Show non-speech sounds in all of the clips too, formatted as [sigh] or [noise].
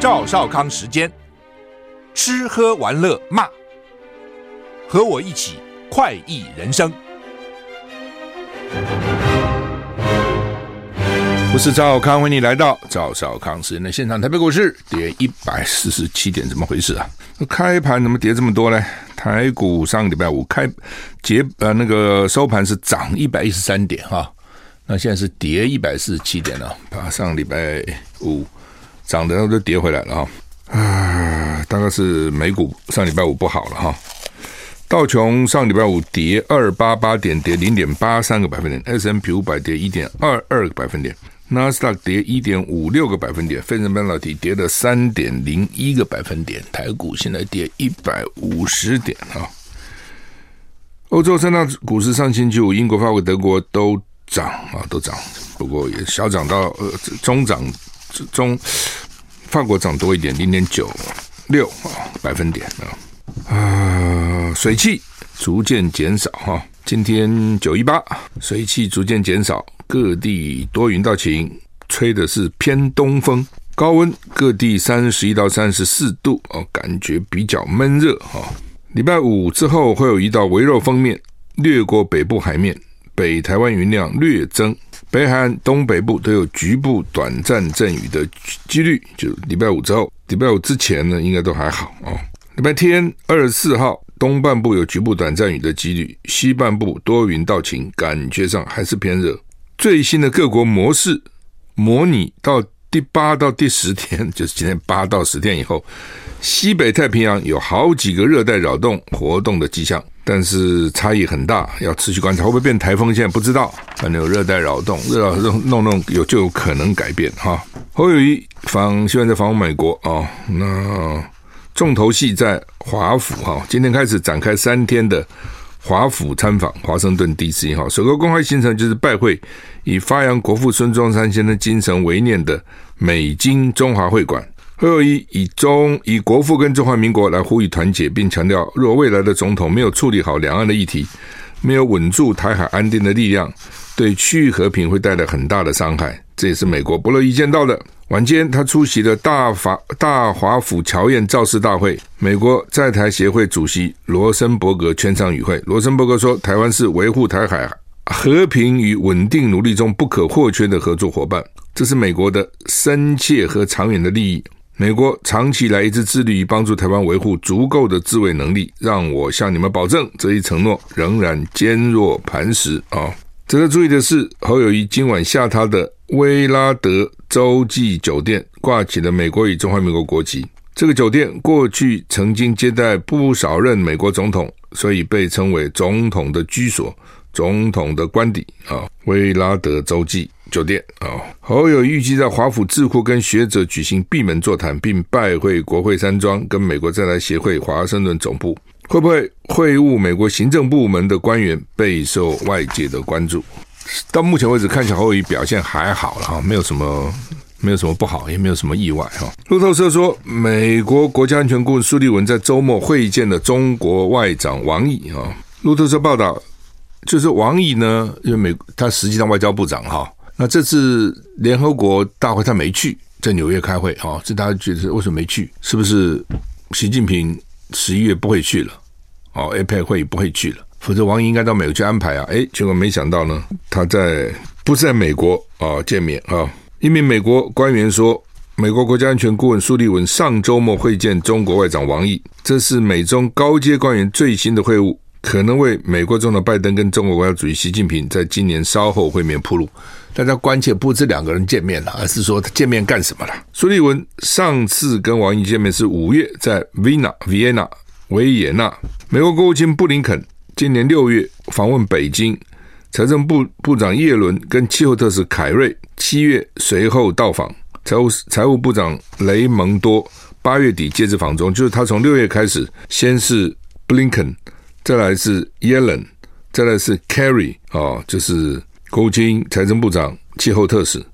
赵少康时间，吃喝玩乐骂，和我一起快意人生。我是赵康，欢迎你来到赵少康时间的现场。台北股市跌一百四十七点，怎么回事啊？开盘怎么跌这么多呢？台股上个礼拜五开结呃那个收盘是涨一百一十三点哈，那现在是跌一百四十七点了，把上礼拜五。涨的都跌回来了哈，啊，大概是美股上礼拜五不好了哈。道琼上礼拜五跌二八八点，跌零点八三个百分点；S&P 五百跌一点二二个百分点；纳斯达克跌一点五六个百分点；费城半导体跌了三点零一个百分点；台股现在跌一百五十点啊。欧洲三大股市上星期五，英国、法国、德国都涨啊，都涨，不过也小涨到呃中涨中。法国涨多一点，零点九六啊百分点啊，呃，水汽逐渐减少哈。今天九一八，水汽逐渐减少，各地多云到晴，吹的是偏东风，高温各地三十一到三十四度哦，感觉比较闷热哈。礼拜五之后会有一道微弱锋面掠过北部海面，北台湾云量略增。北海岸东北部都有局部短暂阵雨的几率，就礼拜五之后，礼拜五之前呢，应该都还好哦。礼拜天二十四号，东半部有局部短暂雨的几率，西半部多云到晴，感觉上还是偏热。最新的各国模式模拟到第八到第十天，就是今天八到十天以后，西北太平洋有好几个热带扰动活动的迹象。但是差异很大，要持续观察会不会变台风，现在不知道。反正有热带扰动，热扰动弄弄有就有可能改变哈。侯友宜访，希望在访问美国、哦。那重头戏在华府哈，今天开始展开三天的华府参访，华盛顿 DC 哈。首个公开行程就是拜会以发扬国父孙中山先生精神为念的美金中华会馆。侯友宜以中以国父跟中华民国来呼吁团结，并强调，若未来的总统没有处理好两岸的议题，没有稳住台海安定的力量，对区域和平会带来很大的伤害。这也是美国不乐意见到的。晚间，他出席了大法大华府侨宴造势大会，美国在台协会主席罗森伯格全场与会。罗森伯格说，台湾是维护台海和平与稳定努力中不可或缺的合作伙伴，这是美国的深切和长远的利益。美国长期以来一直致力于帮助台湾维护足够的自卫能力，让我向你们保证，这一承诺仍然坚若磐石啊！值得注意的是，侯友谊今晚下榻的威拉德洲际酒店挂起了美国与中华民国国旗。这个酒店过去曾经接待不少任美国总统，所以被称为“总统的居所”、“总统的官邸”啊，威拉德洲际。酒店啊，侯友预计在华府智库跟学者举行闭门座谈，并拜会国会山庄跟美国在台协会华盛顿总部，会不会会晤美国行政部门的官员，备受外界的关注。到目前为止，看起来侯友表现还好了哈，没有什么没有什么不好，也没有什么意外哈。路透社说，美国国家安全顾问苏利文在周末会见了中国外长王毅啊。路透社报道，就是王毅呢，因为美他实际上外交部长哈。那这次联合国大会他没去，在纽约开会哈，这大家觉得为什么没去？是不是习近平十一月不会去了？哦，APEC 会议不会去了，否则王毅应该到美国去安排啊。诶，结果没想到呢，他在不是在美国啊见面啊。一名美国官员说，美国国家安全顾问苏利文上周末会见中国外长王毅，这是美中高阶官员最新的会晤。可能为美国总统拜登跟中国国家主席习近平在今年稍后会面铺路。大家关切不是两个人见面了，而是说他见面干什么了？苏利文上次跟王毅见面是五月在维纳维也纳维也纳。美国国务卿布林肯今年六月访问北京，财政部部长耶伦跟气候特使凯瑞七月随后到访，财务财务部长雷蒙多八月底接着访中，就是他从六月开始，先是布林肯。再来是耶伦，再来是 Kerry 啊，就是国务卿、财政部长、气候特使，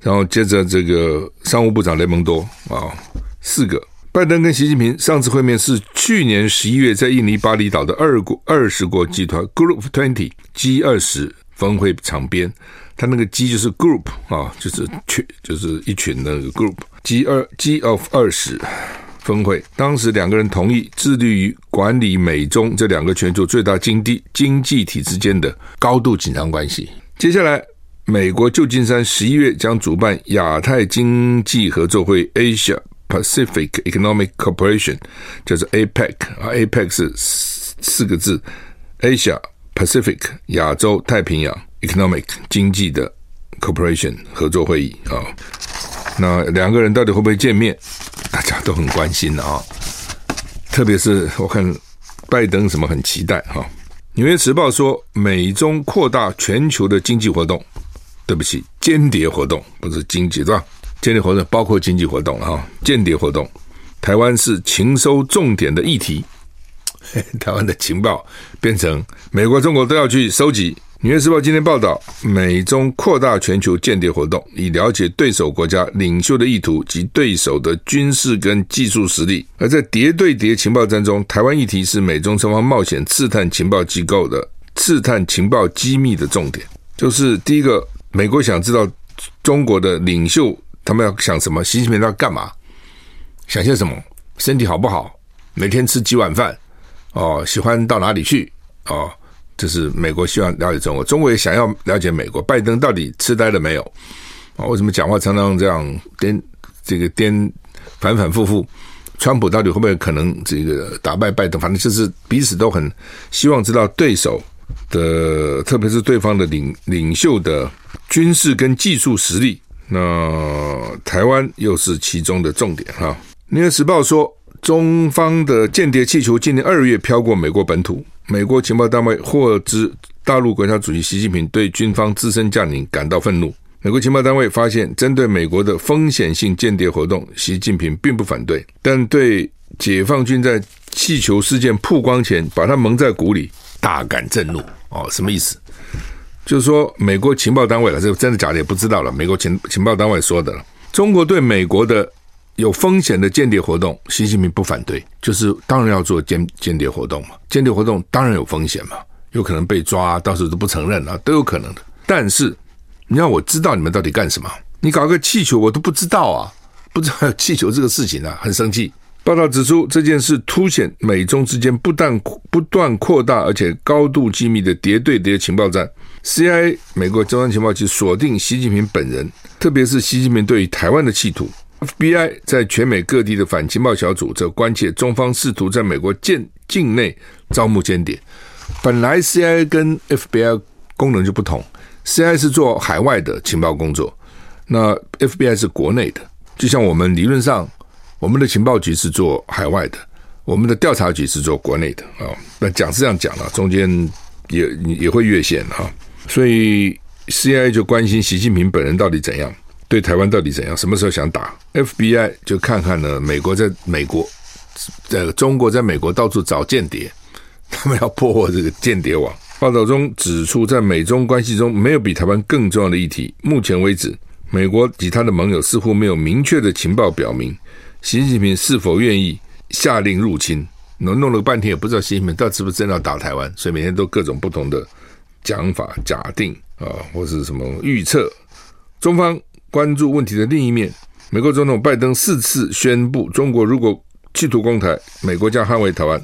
然后接着这个商务部长雷蒙多啊，四个。拜登跟习近平上次会面是去年十一月在印尼巴厘岛的二国二十国集团 Group Twenty G 二十峰会场边，他那个 G 就是 group 啊，就是群，就是一群的 group，G 二 G of 二十峰会，当时两个人同意致力于管理美中这两个全球最大经济经济体之间的高度紧张关系。接下来，美国旧金山十一月将主办亚太经济合作会 （Asia Pacific Economic Cooperation），叫做 APEC 啊，APEC 是四个字，Asia。Pacific 亚洲太平洋 Economic 经济的 Cooperation 合作会议啊，那两个人到底会不会见面？大家都很关心的啊，特别是我看拜登什么很期待哈。纽约时报说，美中扩大全球的经济活动，对不起，间谍活动不是经济对吧？间谍活动包括经济活动了哈，间谍活动，台湾是情搜重点的议题。[laughs] 台湾的情报变成美国、中国都要去收集。《纽约时报》今天报道，美中扩大全球间谍活动，以了解对手国家领袖的意图及对手的军事跟技术实力。而在谍对谍情报战中，台湾议题是美中双方冒险刺探情报机构的刺探情报机密的重点。就是第一个，美国想知道中国的领袖他们要想什么，习近平要干嘛，想些什么，身体好不好，每天吃几碗饭。哦，喜欢到哪里去？哦，这是美国希望了解中国，中国也想要了解美国。拜登到底痴呆了没有？啊，为什么讲话常常这样颠这个颠反反复复？川普到底会不会可能这个打败拜登？反正就是彼此都很希望知道对手的，特别是对方的领领袖的军事跟技术实力。那台湾又是其中的重点哈。纽约时报说。中方的间谍气球今年二月飘过美国本土，美国情报单位获知大陆国家主席习近平对军方资深将领感到愤怒。美国情报单位发现，针对美国的风险性间谍活动，习近平并不反对，但对解放军在气球事件曝光前把他蒙在鼓里，大感震怒。哦，什么意思？就是说，美国情报单位了，这真的假的也不知道了。美国情情报单位说的了，中国对美国的。有风险的间谍活动，习近平不反对，就是当然要做间间谍活动嘛。间谍活动当然有风险嘛，有可能被抓，到时候都不承认啊，都有可能的。但是你要我知道你们到底干什么？你搞个气球我都不知道啊，不知道有气球这个事情啊，很生气。报道指出，这件事凸显美中之间不但不断扩大，而且高度机密的谍对谍情报战。CIA 美国中央情报局锁定习近平本人，特别是习近平对于台湾的企图。FBI 在全美各地的反情报小组则关切中方试图在美国境境内招募间谍。本来 CIA 跟 FBI 功能就不同，CIA 是做海外的情报工作，那 FBI 是国内的。就像我们理论上，我们的情报局是做海外的，我们的调查局是做国内的啊。那讲是这样讲了，中间也也会越线哈。所以 CIA 就关心习近平本人到底怎样。对台湾到底怎样？什么时候想打？FBI 就看看呢？美国在美国，在中国在美国到处找间谍，[laughs] 他们要破获这个间谍网。报道中指出，在美中关系中，没有比台湾更重要的议题。目前为止，美国及他的盟友似乎没有明确的情报表明，习近平是否愿意下令入侵。弄弄了半天也不知道习近平到底是不是真的要打台湾，所以每天都各种不同的讲法、假定啊，或是什么预测。中方。关注问题的另一面，美国总统拜登四次宣布，中国如果企图攻台，美国将捍卫台湾。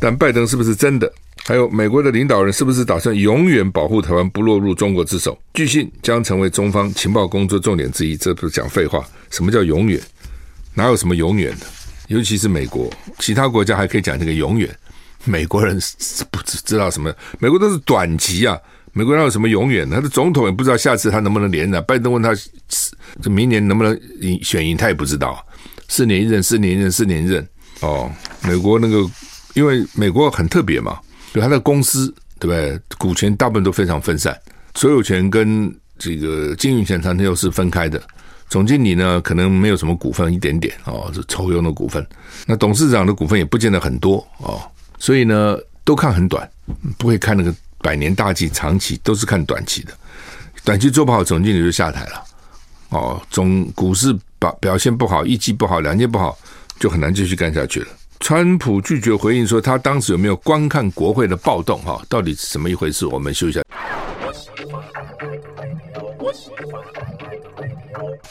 但拜登是不是真的？还有美国的领导人是不是打算永远保护台湾不落入中国之手？据信将成为中方情报工作重点之一。这不是讲废话？什么叫永远？哪有什么永远的？尤其是美国，其他国家还可以讲这个永远，美国人是不知道什么？美国都是短期啊。美国哪有什么永远？他的总统也不知道下次他能不能连任。拜登问他，这明年能不能赢选赢，他也不知道。四年一任，四年一任，四年一任。哦，美国那个，因为美国很特别嘛，就他的公司对不对？股权大部分都非常分散，所有权跟这个经营权常常又是分开的。总经理呢，可能没有什么股份，一点点哦，是抽佣的股份。那董事长的股份也不见得很多哦，所以呢，都看很短，不会看那个。百年大计，长期都是看短期的，短期做不好，总经理就下台了。哦，总股市表表现不好，一季不好，两季不好，就很难继续干下去了。川普拒绝回应说他当时有没有观看国会的暴动，哈，到底是怎么一回事？我们休息一下。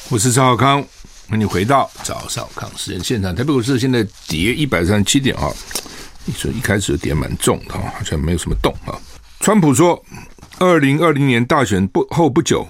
我是赵少康，欢迎回到赵少康时间现场。台北股市现在跌一百三十七点啊，你说一开始跌蛮重的啊，好像没有什么动啊。川普说，二零二零年大选不后不久，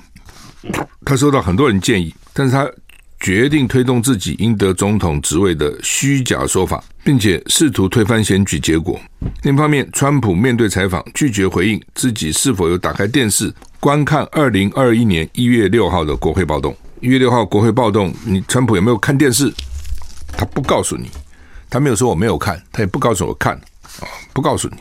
他收到很多人建议，但是他。决定推动自己赢得总统职位的虚假说法，并且试图推翻选举结果。另一方面，川普面对采访拒绝回应自己是否有打开电视观看二零二一年一月六号的国会暴动。一月六号国会暴动，你川普有没有看电视？他不告诉你，他没有说我没有看，他也不告诉我看啊，不告诉你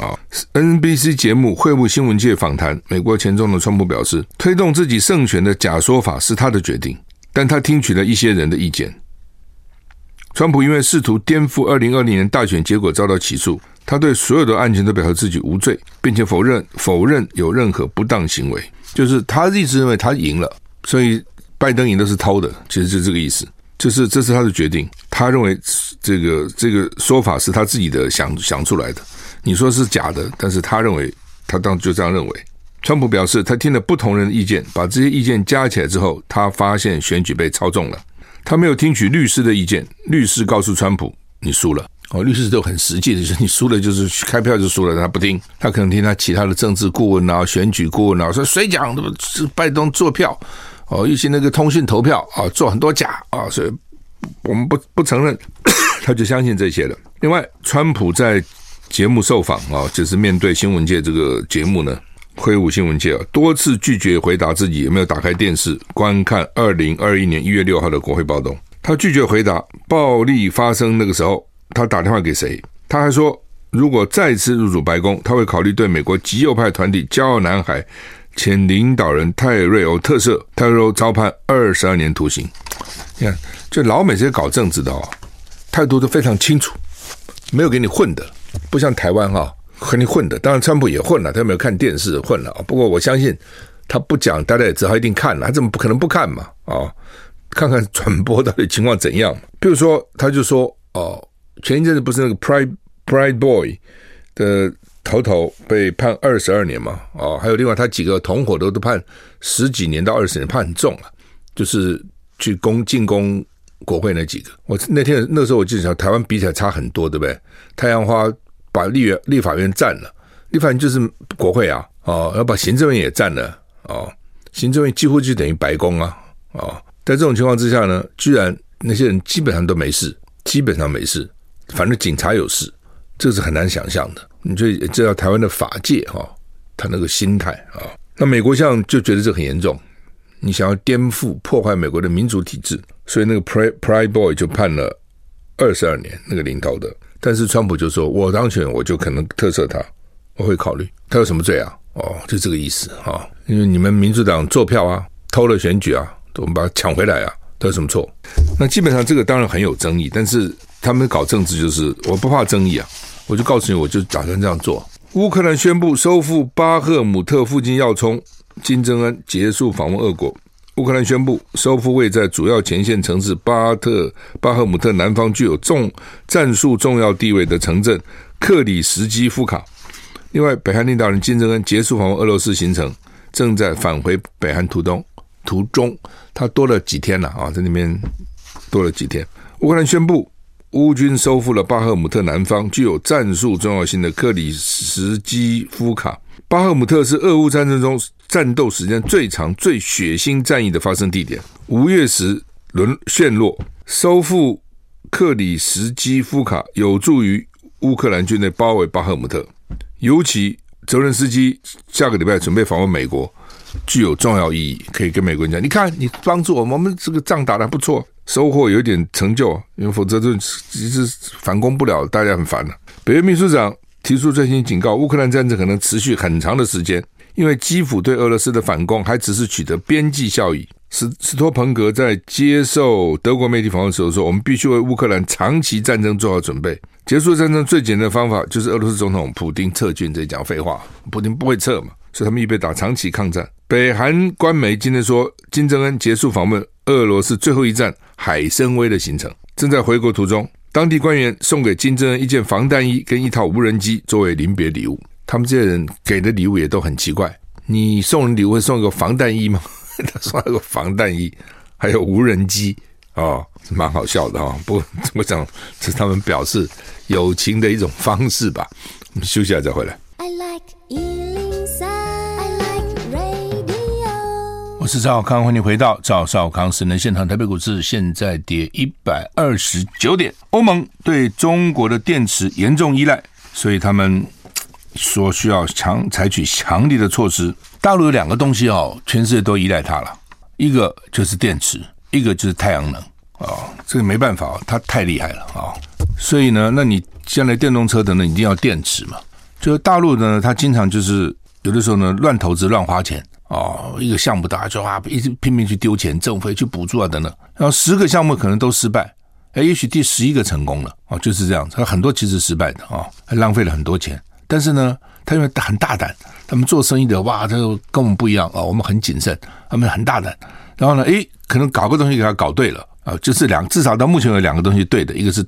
啊。NBC 节目《会晤新闻界》访谈，美国前总统川普表示，推动自己胜选的假说法是他的决定。但他听取了一些人的意见。川普因为试图颠覆二零二零年大选结果遭到起诉，他对所有的案件都表示自己无罪，并且否认否认有任何不当行为。就是他一直认为他赢了，所以拜登赢的是偷的，其实就是这个意思。就是这是他的决定，他认为这个这个说法是他自己的想想出来的。你说是假的，但是他认为他当就这样认为。川普表示，他听了不同人的意见，把这些意见加起来之后，他发现选举被操纵了。他没有听取律师的意见，律师告诉川普：“你输了。”哦，律师都很实际的，就是你输了就是开票就输了。他不听，他可能听他其他的政治顾问啊、选举顾问啊说：“谁讲的？是拜登做票哦，尤其那个通讯投票啊，做很多假啊，所以我们不不承认。[coughs] ”他就相信这些了。另外，川普在节目受访啊，就是面对新闻界这个节目呢。挥舞新闻界啊，多次拒绝回答自己有没有打开电视观看二零二一年一月六号的国会暴动。他拒绝回答暴力发生那个时候他打电话给谁。他还说，如果再次入主白宫，他会考虑对美国极右派团体“骄傲男孩”前领导人泰瑞欧特赦，泰瑞欧遭判二十二年徒刑。你看，就老美这些搞政治的哦，态度都非常清楚，没有给你混的，不像台湾哈。和你混的，当然川普也混了，他有没有看电视混了？不过我相信他不讲，大家也知道他一定看了，他怎么不可能不看嘛？哦，看看转播到底情况怎样。比如说，他就说哦，前一阵子不是那个 Pride Pride Boy 的头头被判二十二年嘛？哦，还有另外他几个同伙都都判十几年到二十年，判很重啊，就是去攻进攻国会那几个。我那天那时候我记得，台湾比起来差很多，对不对？太阳花。把立院、立法院占了，立法院就是国会啊，哦，要把行政院也占了，哦，行政院几乎就等于白宫啊，哦，在这种情况之下呢，居然那些人基本上都没事，基本上没事，反正警察有事，这是很难想象的。你就知道台湾的法界哈，他那个心态啊，那美国像就觉得这很严重，你想要颠覆、破坏美国的民主体制，所以那个 Pride Pride Boy 就判了二十二年，那个领头的。但是川普就说：“我当选，我就可能特赦他，我会考虑。他有什么罪啊？哦，就这个意思啊。因为你们民主党做票啊，偷了选举啊，我们把它抢回来啊，他有什么错？那基本上这个当然很有争议。但是他们搞政治就是我不怕争议啊，我就告诉你，我就打算这样做。乌克兰宣布收复巴赫姆特附近要冲，金正恩结束访问俄国。”乌克兰宣布收复位在主要前线城市巴特巴赫姆特南方具有重战术重要地位的城镇克里什基夫卡。另外，北韩领导人金正恩结束访问俄罗斯行程，正在返回北韩途中。途中，他多了几天了啊，在那边多了几天。乌克兰宣布，乌军收复了巴赫姆特南方具有战术重要性的克里什基夫卡。巴赫姆特是俄乌战争中战斗时间最长、最血腥战役的发生地点。五月时沦陷落，收复克里什基夫卡有助于乌克兰军队包围巴赫姆特。尤其泽伦斯基下个礼拜准备访问美国，具有重要意义，可以跟美国人讲：你看，你帮助我们，我们这个仗打得还不错，收获有点成就，因为否则就其实反攻不了，大家很烦了。北约秘书长。提出最新警告，乌克兰战争可能持续很长的时间，因为基辅对俄罗斯的反攻还只是取得边际效益。斯斯托彭格在接受德国媒体访问时候说：“我们必须为乌克兰长期战争做好准备。结束战争最简单的方法就是俄罗斯总统普丁撤军。”这讲废话，普丁不会撤嘛，所以他们预备打长期抗战。北韩官媒今天说，金正恩结束访问俄罗斯最后一站海参崴的行程，正在回国途中。当地官员送给金正恩一件防弹衣跟一套无人机作为临别礼物。他们这些人给的礼物也都很奇怪。你送人礼物会送一个防弹衣吗？[laughs] 他送了个防弹衣，还有无人机哦，蛮好笑的哦。不过我想这是他们表示友情的一种方式吧。我们休息一下再回来。我是赵少康，欢迎回到赵少康私人现场。台北股市现在跌一百二十九点。欧盟对中国的电池严重依赖，所以他们。说需要强采取强力的措施。大陆有两个东西哦，全世界都依赖它了。一个就是电池，一个就是太阳能、哦。这个没办法，它太厉害了、哦。所以呢，那你将来电动车的呢，一定要电池嘛。就是大陆呢，它经常就是有的时候呢，乱投资、乱花钱哦。一个项目大家就啊，一直拼命去丢钱，政府去补助啊等等。然后十个项目可能都失败，哎，也许第十一个成功了哦，就是这样。他很多其实失败的啊、哦，还浪费了很多钱。但是呢，他因为很大胆，他们做生意的哇，他就跟我们不一样啊、我们很谨慎，他们很大胆。然后呢，诶，可能搞个东西给他搞对了啊，就是两，至少到目前有两个东西对的，一个是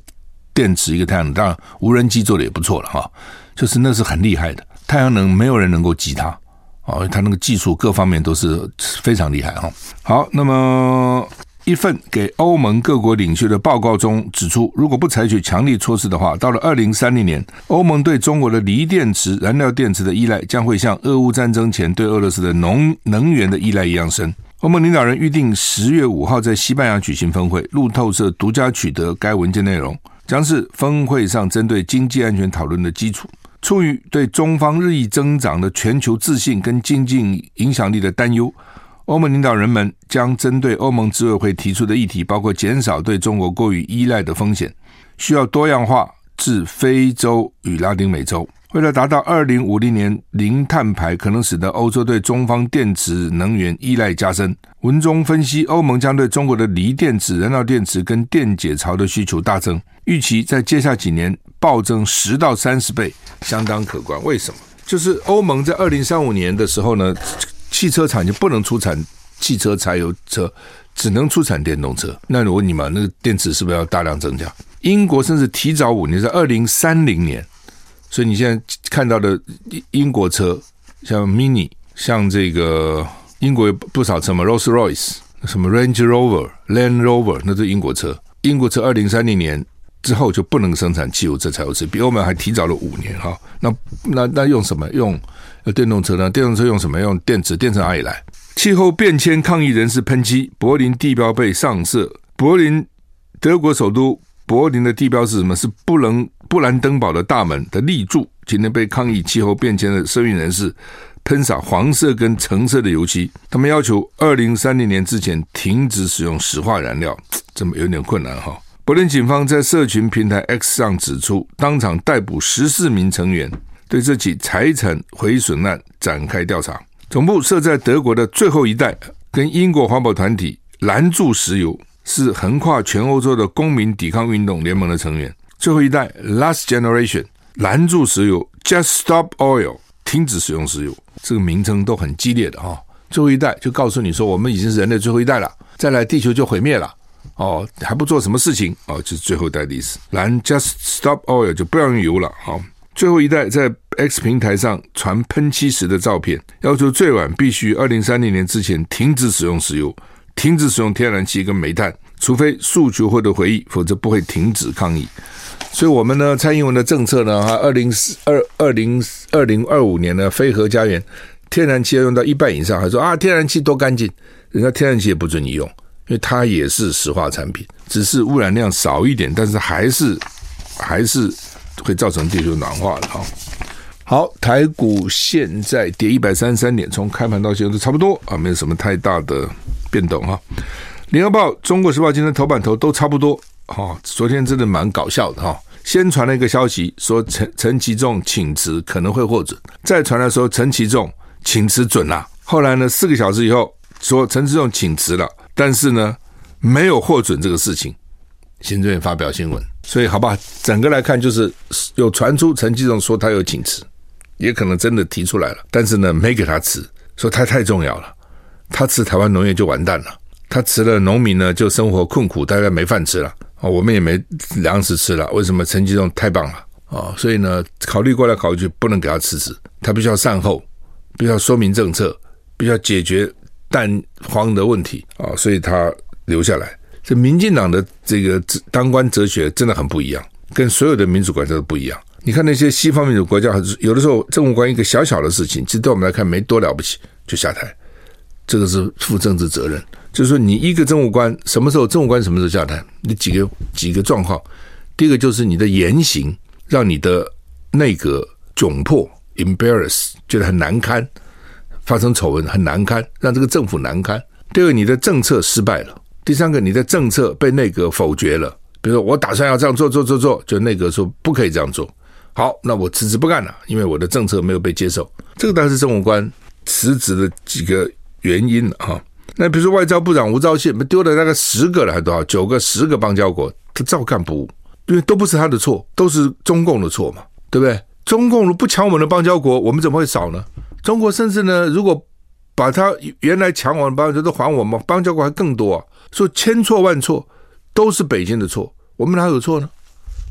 电池，一个太阳能。当然，无人机做的也不错了哈、就是那是很厉害的。太阳能没有人能够及他哦，他那个技术各方面都是非常厉害哈、好，那么。一份给欧盟各国领袖的报告中指出，如果不采取强力措施的话，到了二零三零年，欧盟对中国的锂电池、燃料电池的依赖将会像俄乌战争前对俄罗斯的农能源的依赖一样深。欧盟领导人预定十月五号在西班牙举行峰会，路透社独家取得该文件内容，将是峰会上针对经济安全讨论的基础。出于对中方日益增长的全球自信跟经济影响力的担忧。欧盟领导人们将针对欧盟执委会提出的议题，包括减少对中国过于依赖的风险，需要多样化至非洲与拉丁美洲。为了达到二零五零年零碳排，可能使得欧洲对中方电池能源依赖加深。文中分析，欧盟将对中国的锂电池、燃料电池跟电解槽的需求大增，预期在接下几年暴增十到三十倍，相当可观。为什么？就是欧盟在二零三五年的时候呢？汽车厂就不能出产汽车柴油车，只能出产电动车。那我问你嘛，那个电池是不是要大量增加？英国甚至提早五年，在二零三零年。所以你现在看到的英国车，像 Mini，像这个英国有不少车嘛，Rolls-Royce，什么 Range Rover、Land Rover，那是英国车。英国车二零三零年之后就不能生产汽油车、柴油车，比欧盟还提早了五年哈。那那那用什么用？电动车呢？电动车用什么？用电池？电池哪里来？气候变迁抗议人士喷漆，柏林地标被上色。柏林，德国首都柏林的地标是什么？是布伦布兰登堡的大门的立柱。今天被抗议气候变迁的声运人士喷洒黄色跟橙色的油漆，他们要求二零三零年之前停止使用石化燃料，[tsk] 这么有点困难哈。柏林警方在社群平台 X 上指出，当场逮捕十四名成员。对这起财产毁损案展开调查。总部设在德国的最后一代，跟英国环保团体拦住石油，是横跨全欧洲的公民抵抗运动联盟的成员。最后一代 （Last Generation） 拦住石油，Just Stop Oil，停止使用石油。这个名称都很激烈的哈、哦。最后一代就告诉你说，我们已经是人类最后一代了，再来地球就毁灭了。哦，还不做什么事情哦，就是最后一代的意思。拦 Just Stop Oil 就不要用油了，好、哦。最后一代在 X 平台上传喷漆时的照片，要求最晚必须二零三零年之前停止使用石油，停止使用天然气跟煤炭，除非诉求获得回应，否则不会停止抗议。所以，我们呢，蔡英文的政策呢，哈，二零二二零二零二五年呢，非核家园天然气要用到一半以上，还说啊，天然气多干净，人家天然气也不准你用，因为它也是石化产品，只是污染量少一点，但是还是还是。会造成地球暖化的哈。好，台股现在跌一百三十三点，从开盘到现在都差不多啊，没有什么太大的变动哈。联合报、中国时报今天头版头都差不多哈。昨天真的蛮搞笑的哈。先传了一个消息说陈陈其仲请辞可能会获准，再传来说陈其仲请辞准了。后来呢，四个小时以后说陈其仲请辞了，但是呢没有获准这个事情。行政院发表新闻，所以好吧，整个来看就是有传出陈其仲说他有请辞，也可能真的提出来了，但是呢没给他辞，说他太重要了，他辞台湾农业就完蛋了，他辞了农民呢就生活困苦，大概没饭吃了啊，我们也没粮食吃了，为什么陈吉仲太棒了啊？所以呢考虑过来考虑去，不能给他辞职，他必须要善后，必须要说明政策，必须要解决蛋荒的问题啊，所以他留下来。这民进党的这个当官哲学真的很不一样，跟所有的民主国家都不一样。你看那些西方民主国家，有的时候政务官一个小小的事情，其实对我们来看没多了不起，就下台，这个是负政治责任。就是说，你一个政务官什么时候政务官什么时候下台？你几个几个状况？第一个就是你的言行让你的内阁窘迫，embarrass，觉得很难堪，发生丑闻很难堪，让这个政府难堪。第二个，你的政策失败了。第三个，你的政策被内阁否决了。比如说，我打算要这样做做做做，就内阁说不可以这样做。好，那我辞职不干了，因为我的政策没有被接受。这个当然是政务官辞职的几个原因啊。那比如说外交部长吴钊燮，丢了大概十个了，还多少？九个、十个邦交国，他照干不误，因为都不是他的错，都是中共的错嘛，对不对？中共不抢我们的邦交国，我们怎么会少呢？中国甚至呢，如果把他原来抢我们的邦交国都还我们，邦交国还更多啊。说千错万错都是北京的错，我们哪有错呢？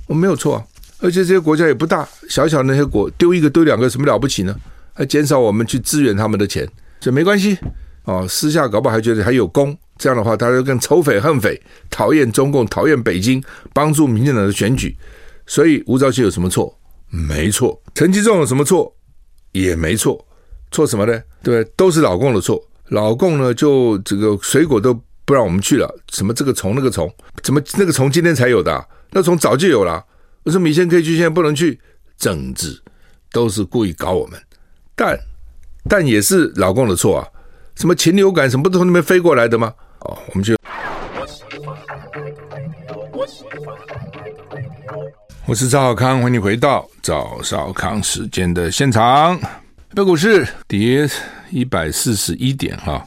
我们没有错啊！而且这些国家也不大，小小那些国丢一个丢两个，什么了不起呢？还减少我们去支援他们的钱，这没关系哦。私下搞不好还觉得还有功，这样的话他就更仇匪恨匪，讨厌中共，讨厌北京，帮助民进党的选举。所以吴钊燮有什么错？没错。陈吉仲有什么错？也没错。错什么呢？对，都是老共的错。老共呢，就这个水果都。不让我们去了，什么这个虫那个虫，怎么那个虫今天才有的？那虫早就有了。为什么以前可以去，现在不能去？政治都是故意搞我们，但但也是老共的错啊！什么禽流感什么不都从那边飞过来的吗？哦，我们就我是赵少康，欢迎你回到赵少康时间的现场。北股市跌一百四十一点哈。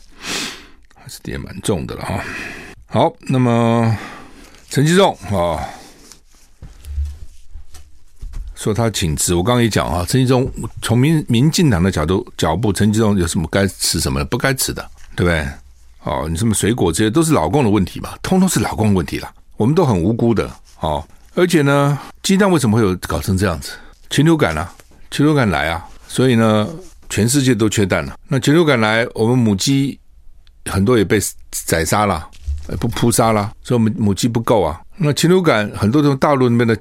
还是跌蛮重的了哈。好，那么陈其重啊，说他请辞，我刚刚也讲啊，陈吉中从民民进党的角度脚步，陈吉中有什么该吃什么不该吃的，对不对？哦，你什么水果这些都是老共的问题嘛，通通是老共的问题了，我们都很无辜的哦。而且呢，鸡蛋为什么会有搞成这样子？禽流感啊，禽流感来啊，所以呢，全世界都缺蛋了。那禽流感来，我们母鸡。很多也被宰杀了，不扑杀了，所以我们母鸡不够啊。那禽流感很多从大陆那边的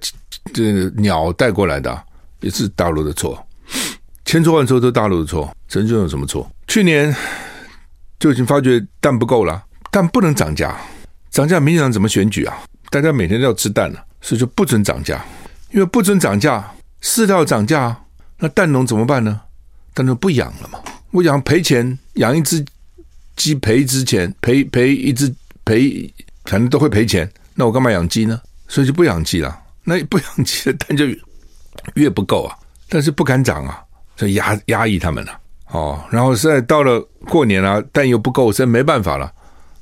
这鸟带过来的，也是大陆的错，千错万错都大陆的错，陈吉仲有什么错？去年就已经发觉蛋不够了，蛋不能涨价，涨价民进党怎么选举啊？大家每天都要吃蛋了，所以就不准涨价，因为不准涨价，饲料涨价，那蛋农怎么办呢？蛋农不养了嘛，我养赔钱，养一只。鸡赔一只钱，赔赔一只赔，反正都会赔钱。那我干嘛养鸡呢？所以就不养鸡了。那不养鸡的蛋就越不够啊，但是不敢涨啊，所以压压抑他们了、哦，然后现在到了过年了、蛋又不够，现在没办法了，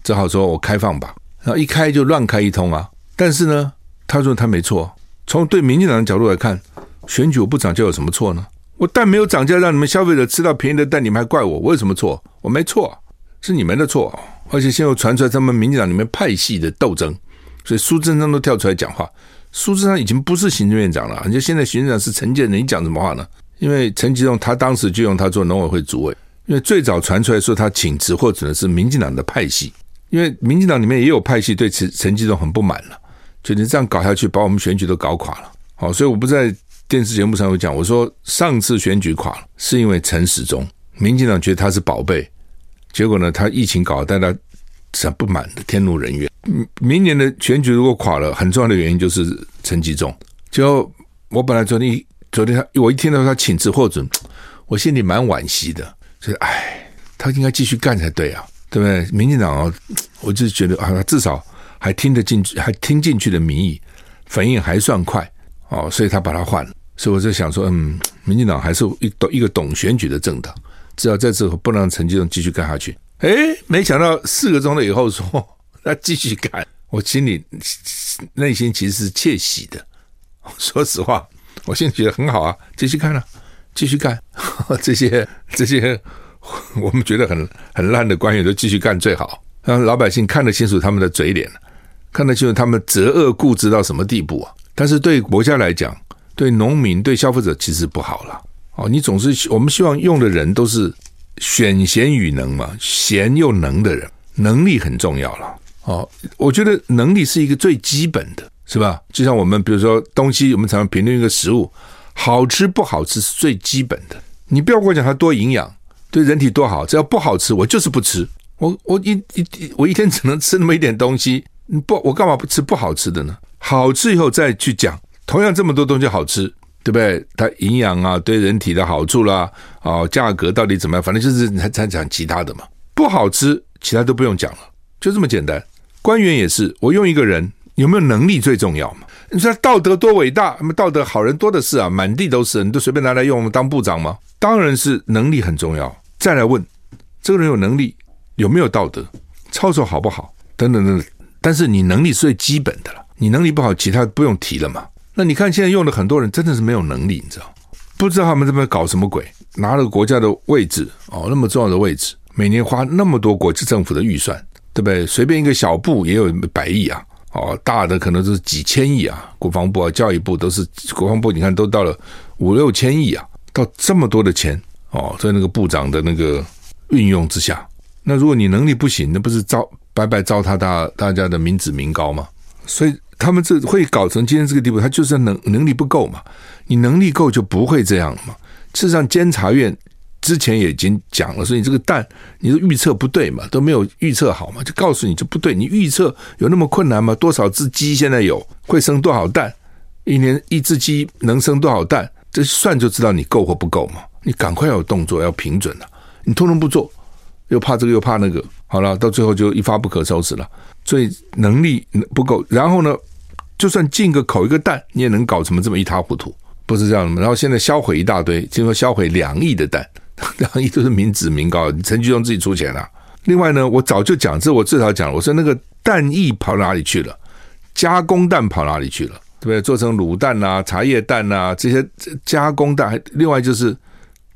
只好说我开放吧。然后一开就乱开一通啊。但是呢，他说他没错。从对民进党的角度来看，选举我不涨价有什么错呢？我蛋没有涨价，让你们消费者吃到便宜的蛋，你们还怪我，我有什么错？我没错。是你们的错，而且现在又传出来他们民进党里面派系的斗争，所以苏贞昌都跳出来讲话。苏贞昌已经不是行政院长了，而且现在行政长是陈建仁，你讲什么话呢？因为陈吉仲他当时就用他做农委会主委，因为最早传出来说他请辞或者是民进党的派系，因为民进党里面也有派系对陈陈吉仲很不满了，就你这样搞下去，把我们选举都搞垮了。好，所以我不在电视节目上有讲，我说上次选举垮了，是因为陈时中，民进党觉得他是宝贝。结果呢，他疫情搞得大家很不满的，天怒人怨。明年的选举如果垮了，很重要的原因就是陈吉仲。就我本来昨天昨天他我一听到他请辞获准，我心里蛮惋惜的，所以哎，他应该继续干才对啊，对不对？民进党哦，我就觉得啊，他至少还听得进去，还听进去的民意，反应还算快哦，所以他把他换了。所以我就想说，嗯，民进党还是一懂一个懂选举的政党。只要在这不让陈吉仲继续干下去，哎，没想到四个钟头以后说那继续干，我心里内心其实是窃喜的。[laughs] 说实话，我心里觉得很好啊，继续干了，继续干。[laughs] 这些这些 [laughs] 我们觉得很很烂的官员都继续干最好，让老百姓看得清楚他们的嘴脸，看得清楚他们择恶固执到什么地步啊。但是对国家来讲，对农民、对消费者其实不好了。哦，你总是我们希望用的人都是选贤与能嘛，贤又能的人，能力很重要了。哦，我觉得能力是一个最基本的，是吧？就像我们比如说东西，我们常常评论一个食物好吃不好吃是最基本的。你不要跟我讲它多营养，对人体多好，只要不好吃，我就是不吃。我我一一我一天只能吃那么一点东西，不，我干嘛不吃不好吃的呢？好吃以后再去讲，同样这么多东西好吃，对不对？它营养啊，对人体的好处啦，啊，价格到底怎么样？反正就是才才讲其他的嘛。不好吃，其他都不用讲了，就这么简单。官员也是，我用一个人有没有能力最重要嘛？你说道德多伟大，那么道德好人多的是啊，满地都是，你都随便拿来用我们当部长吗？当然是能力很重要。再来问，这个人有能力，有没有道德，操守好不好，等等等等。但是你能力是最基本的了，你能力不好，其他不用提了嘛。那你看现在用的很多人真的是没有能力，你知道？不知道他们这边搞什么鬼，拿了国家的位置哦，那么重要的位置，每年花那么多国际政府的预算。对不对？随便一个小部也有百亿啊，哦，大的可能都是几千亿啊，国防部啊、教育部都是国防部，你看都到了五六千亿啊，到这么多的钱哦，在那个部长的那个运用之下，那如果你能力不行，那不是糟白白糟蹋大大家的民脂民膏吗？所以他们这会搞成今天这个地步，他就是能能力不够嘛，你能力够就不会这样了嘛。事实上，监察院。之前也已经讲了，所以你这个蛋，你的预测不对嘛，都没有预测好嘛，就告诉你就不对。你预测有那么困难吗？多少只鸡现在有会生多少蛋？一年一只鸡能生多少蛋？这算就知道你够或不够嘛。你赶快有动作，要平准了。你通通不做，又怕这个又怕那个，好了，到最后就一发不可收拾了。所以能力不够，然后呢，就算进个口一个蛋，你也能搞成这么一塌糊涂，不是这样的吗？然后现在销毁一大堆，听说销毁两亿的蛋。[laughs] 两亿都是民脂民膏，陈菊中自己出钱了。另外呢，我早就讲，这我至少讲了，我说那个蛋液跑哪里去了？加工蛋跑哪里去了？对不对？做成卤蛋啊、茶叶蛋啊这些加工蛋，另外就是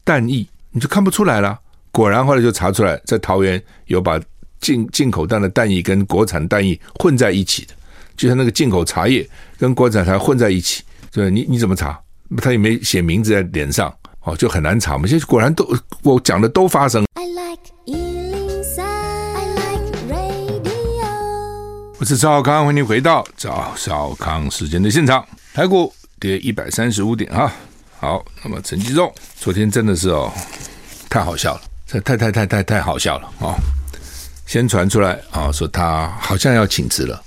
蛋液，你就看不出来了。果然后来就查出来，在桃园有把进进口蛋的蛋液跟国产蛋液混在一起的，就像那个进口茶叶跟国产茶混在一起，对，你你怎么查？他也没写名字在脸上。哦，就很难查嘛。现在果然都我讲的都发生。I like 103, I like radio。我是赵小康，欢迎回到赵少康时间的现场。台股跌一百三十五点啊。好，那么陈吉仲昨天真的是哦，太好笑了，这太太太太太好笑了啊、哦！先传出来啊、哦，说他好像要请辞了，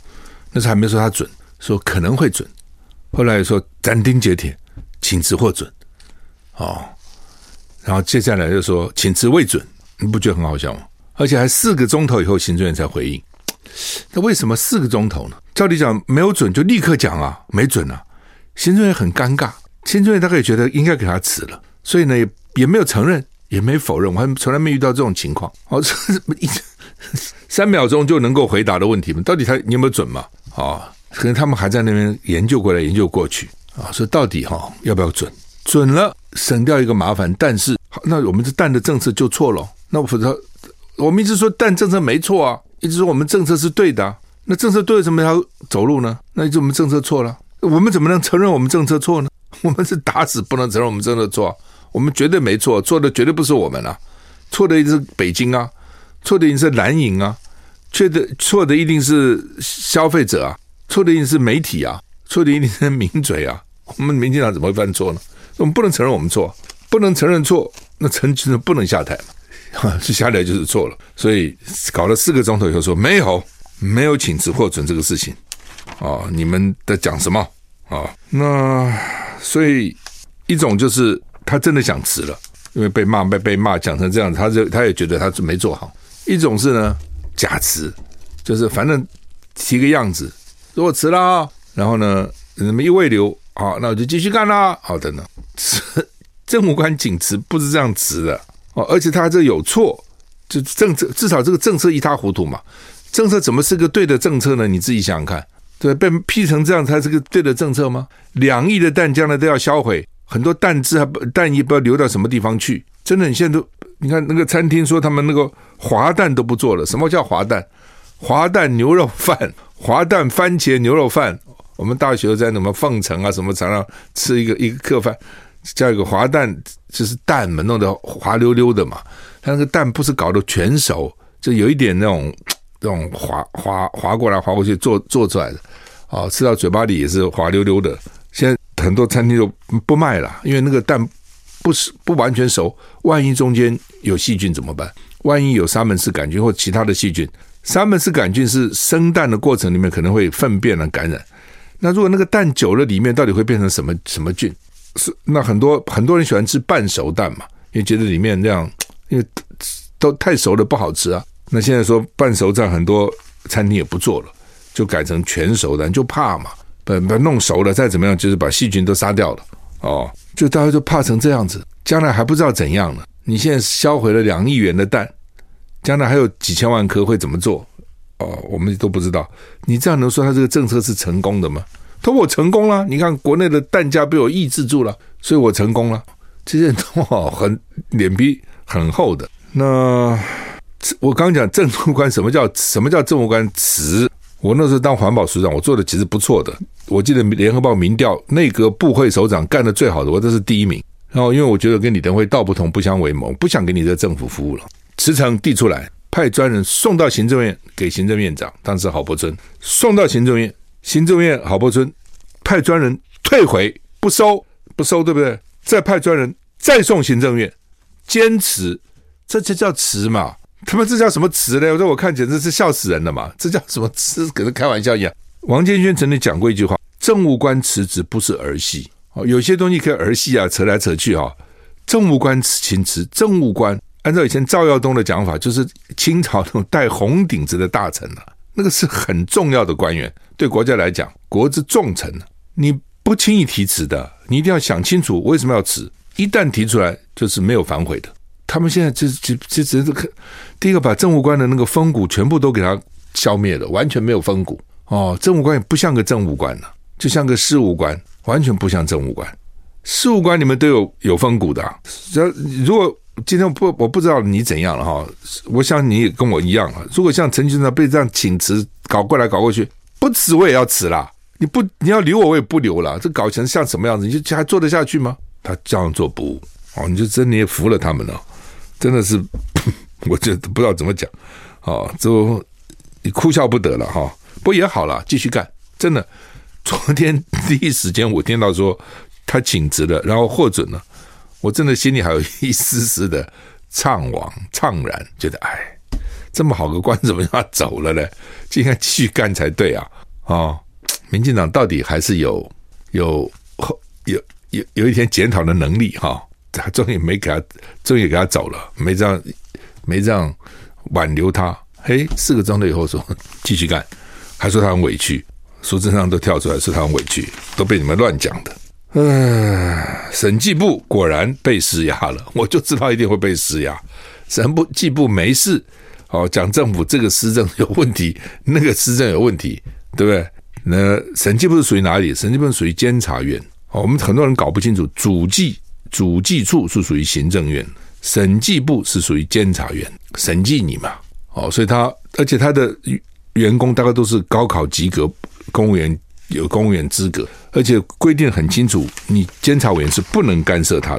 那时还没说他准，说可能会准。后来说斩钉截铁，请辞或准。哦，然后接下来就说请辞未准，你不觉得很好笑吗？而且还四个钟头以后，行政院才回应。那为什么四个钟头呢？照理讲没有准就立刻讲啊，没准啊。行政院很尴尬，行政院大概也觉得应该给他辞了，所以呢也也没有承认，也没否认。我还从来没遇到这种情况。哦，这 [laughs] 一三秒钟就能够回答的问题吗？到底他你有没有准嘛？啊、可能他们还在那边研究过来研究过去啊，说到底哈、要不要准？准了。省掉一个麻烦，但是那我们这蛋的政策就错了。那否则我们一直说蛋政策没错啊，一直说我们政策是对的。那政策对了，怎么要走路呢？那就我们政策错了，我们怎么能承认我们政策错呢？[laughs] 我们是打死不能承认我们政策错，我们绝对没错，错的绝对不是我们啊，错的一定是北京啊，错的一定是蓝营啊，错的错的一定是消费者啊，错的一定是媒体啊，错的一定是名嘴啊。我们民进党怎么会犯错呢？我们不能承认我们错，不能承认错，那陈其不能下台嘛？[laughs] 下台就是错了，所以搞了四个钟头以后说没有，没有请辞获准这个事情啊！你们在讲什么啊？那所以一种就是他真的想辞了，因为被骂被被骂讲成这样，他就他也觉得他是没做好。一种是呢假辞，就是反正提个样子，说我辞了，然后呢你们一未留。好，那我就继续干啦。好的呢，[laughs] 政务官请辞不是这样辞的哦，而且他这有错，就政策至少这个政策一塌糊涂嘛。政策怎么是个对的政策呢？你自己想想看，对，被批成这样，它是个对的政策吗？两亿的蛋将来都要销毁，很多蛋汁还不蛋液不知道流到什么地方去？真的，你现在都你看那个餐厅说他们那个滑蛋都不做了，什么叫滑蛋？滑蛋牛肉饭，滑蛋番茄牛肉饭。我们大学在什么凤城啊什么常常吃一个一个客饭，叫一个滑蛋，就是蛋嘛，弄得滑溜溜的嘛。它那个蛋不是搞得全熟，就有一点那种那种滑滑滑过来滑过去做做出来的，哦，吃到嘴巴里也是滑溜溜的。现在很多餐厅都不卖了，因为那个蛋不是不完全熟，万一中间有细菌怎么办？万一有沙门氏杆菌或其他的细菌，沙门氏杆菌是生蛋的过程里面可能会粪便了感染。那如果那个蛋久了，里面到底会变成什么什么菌？是那很多很多人喜欢吃半熟蛋嘛，因为觉得里面这样，因为都太熟了不好吃啊。那现在说半熟蛋，很多餐厅也不做了，就改成全熟蛋，就怕嘛，把把弄熟了再怎么样，就是把细菌都杀掉了哦。就大家就怕成这样子，将来还不知道怎样呢。你现在销毁了两亿元的蛋，将来还有几千万颗会怎么做？哦，我们都不知道。你这样能说他这个政策是成功的吗？他说我成功了，你看国内的蛋价被我抑制住了，所以我成功了。这些人都很脸皮很厚的。那我刚讲政务官，什么叫什么叫政务官辞？我那时候当环保署长，我做的其实不错的。我记得联合报民调，内阁部会首长干的最好的，我这是第一名。然后因为我觉得跟李登辉道不同不相为谋，不想给你这政府服务了，辞呈递出来。派专人送到行政院给行政院长，当时郝柏村送到行政院，行政院郝柏村派专人退回不收不收，对不对？再派专人再送行政院，坚持这就叫辞嘛？他们这叫什么词呢？我说我看简直是笑死人了嘛！这叫什么辞？跟开玩笑一样。王建煊曾经讲过一句话：政务官辞职不是儿戏哦，有些东西可以儿戏啊，扯来扯去啊。政务官请辞，政务官。按照以前赵耀东的讲法，就是清朝那种戴红顶子的大臣啊，那个是很重要的官员，对国家来讲，国之重臣，你不轻易提辞的，你一定要想清楚为什么要辞。一旦提出来，就是没有反悔的。他们现在就就就只是看第一个把政务官的那个风骨全部都给他消灭了，完全没有风骨哦。政务官也不像个政务官了，就像个事务官，完全不像政务官。事务官你们都有有风骨的，只要如果。今天不，我不知道你怎样了哈。我想你也跟我一样啊。如果像陈局长被这样请辞，搞过来搞过去，不辞我也要辞啦。你不你要留我，我也不留了。这搞成像什么样子？你就还做得下去吗？他这样做不哦，你就真的也服了他们了。真的是，[laughs] 我就不知道怎么讲。哦，就你哭笑不得了哈。不也好了，继续干。真的，昨天 [laughs] 第一时间我听到说他请辞了，然后获准了。我真的心里还有一丝丝的怅惘、怅然，觉得哎，这么好个官怎么要走了呢？就应该继续干才对啊！哦，民进党到底还是有有有有有一天检讨的能力哈、他终于没给他，终于给他走了，没这样没这样挽留他。嘿，四个钟头以后说继续干，还说他很委屈，苏贞昌都跳出来说他很委屈，都被你们乱讲的。唉，审计部果然被施压了，我就知道一定会被施压。审计部没事，哦，讲政府这个施政有问题，那个施政有问题，对不对？那审计部是属于哪里？审计部属于监察院。哦，我们很多人搞不清楚，主计主计处是属于行政院，审计部是属于监察院，审计你嘛。哦，所以他而且他的员工大概都是高考及格公务员。有公务员资格，而且规定很清楚，你监察委员是不能干涉他的。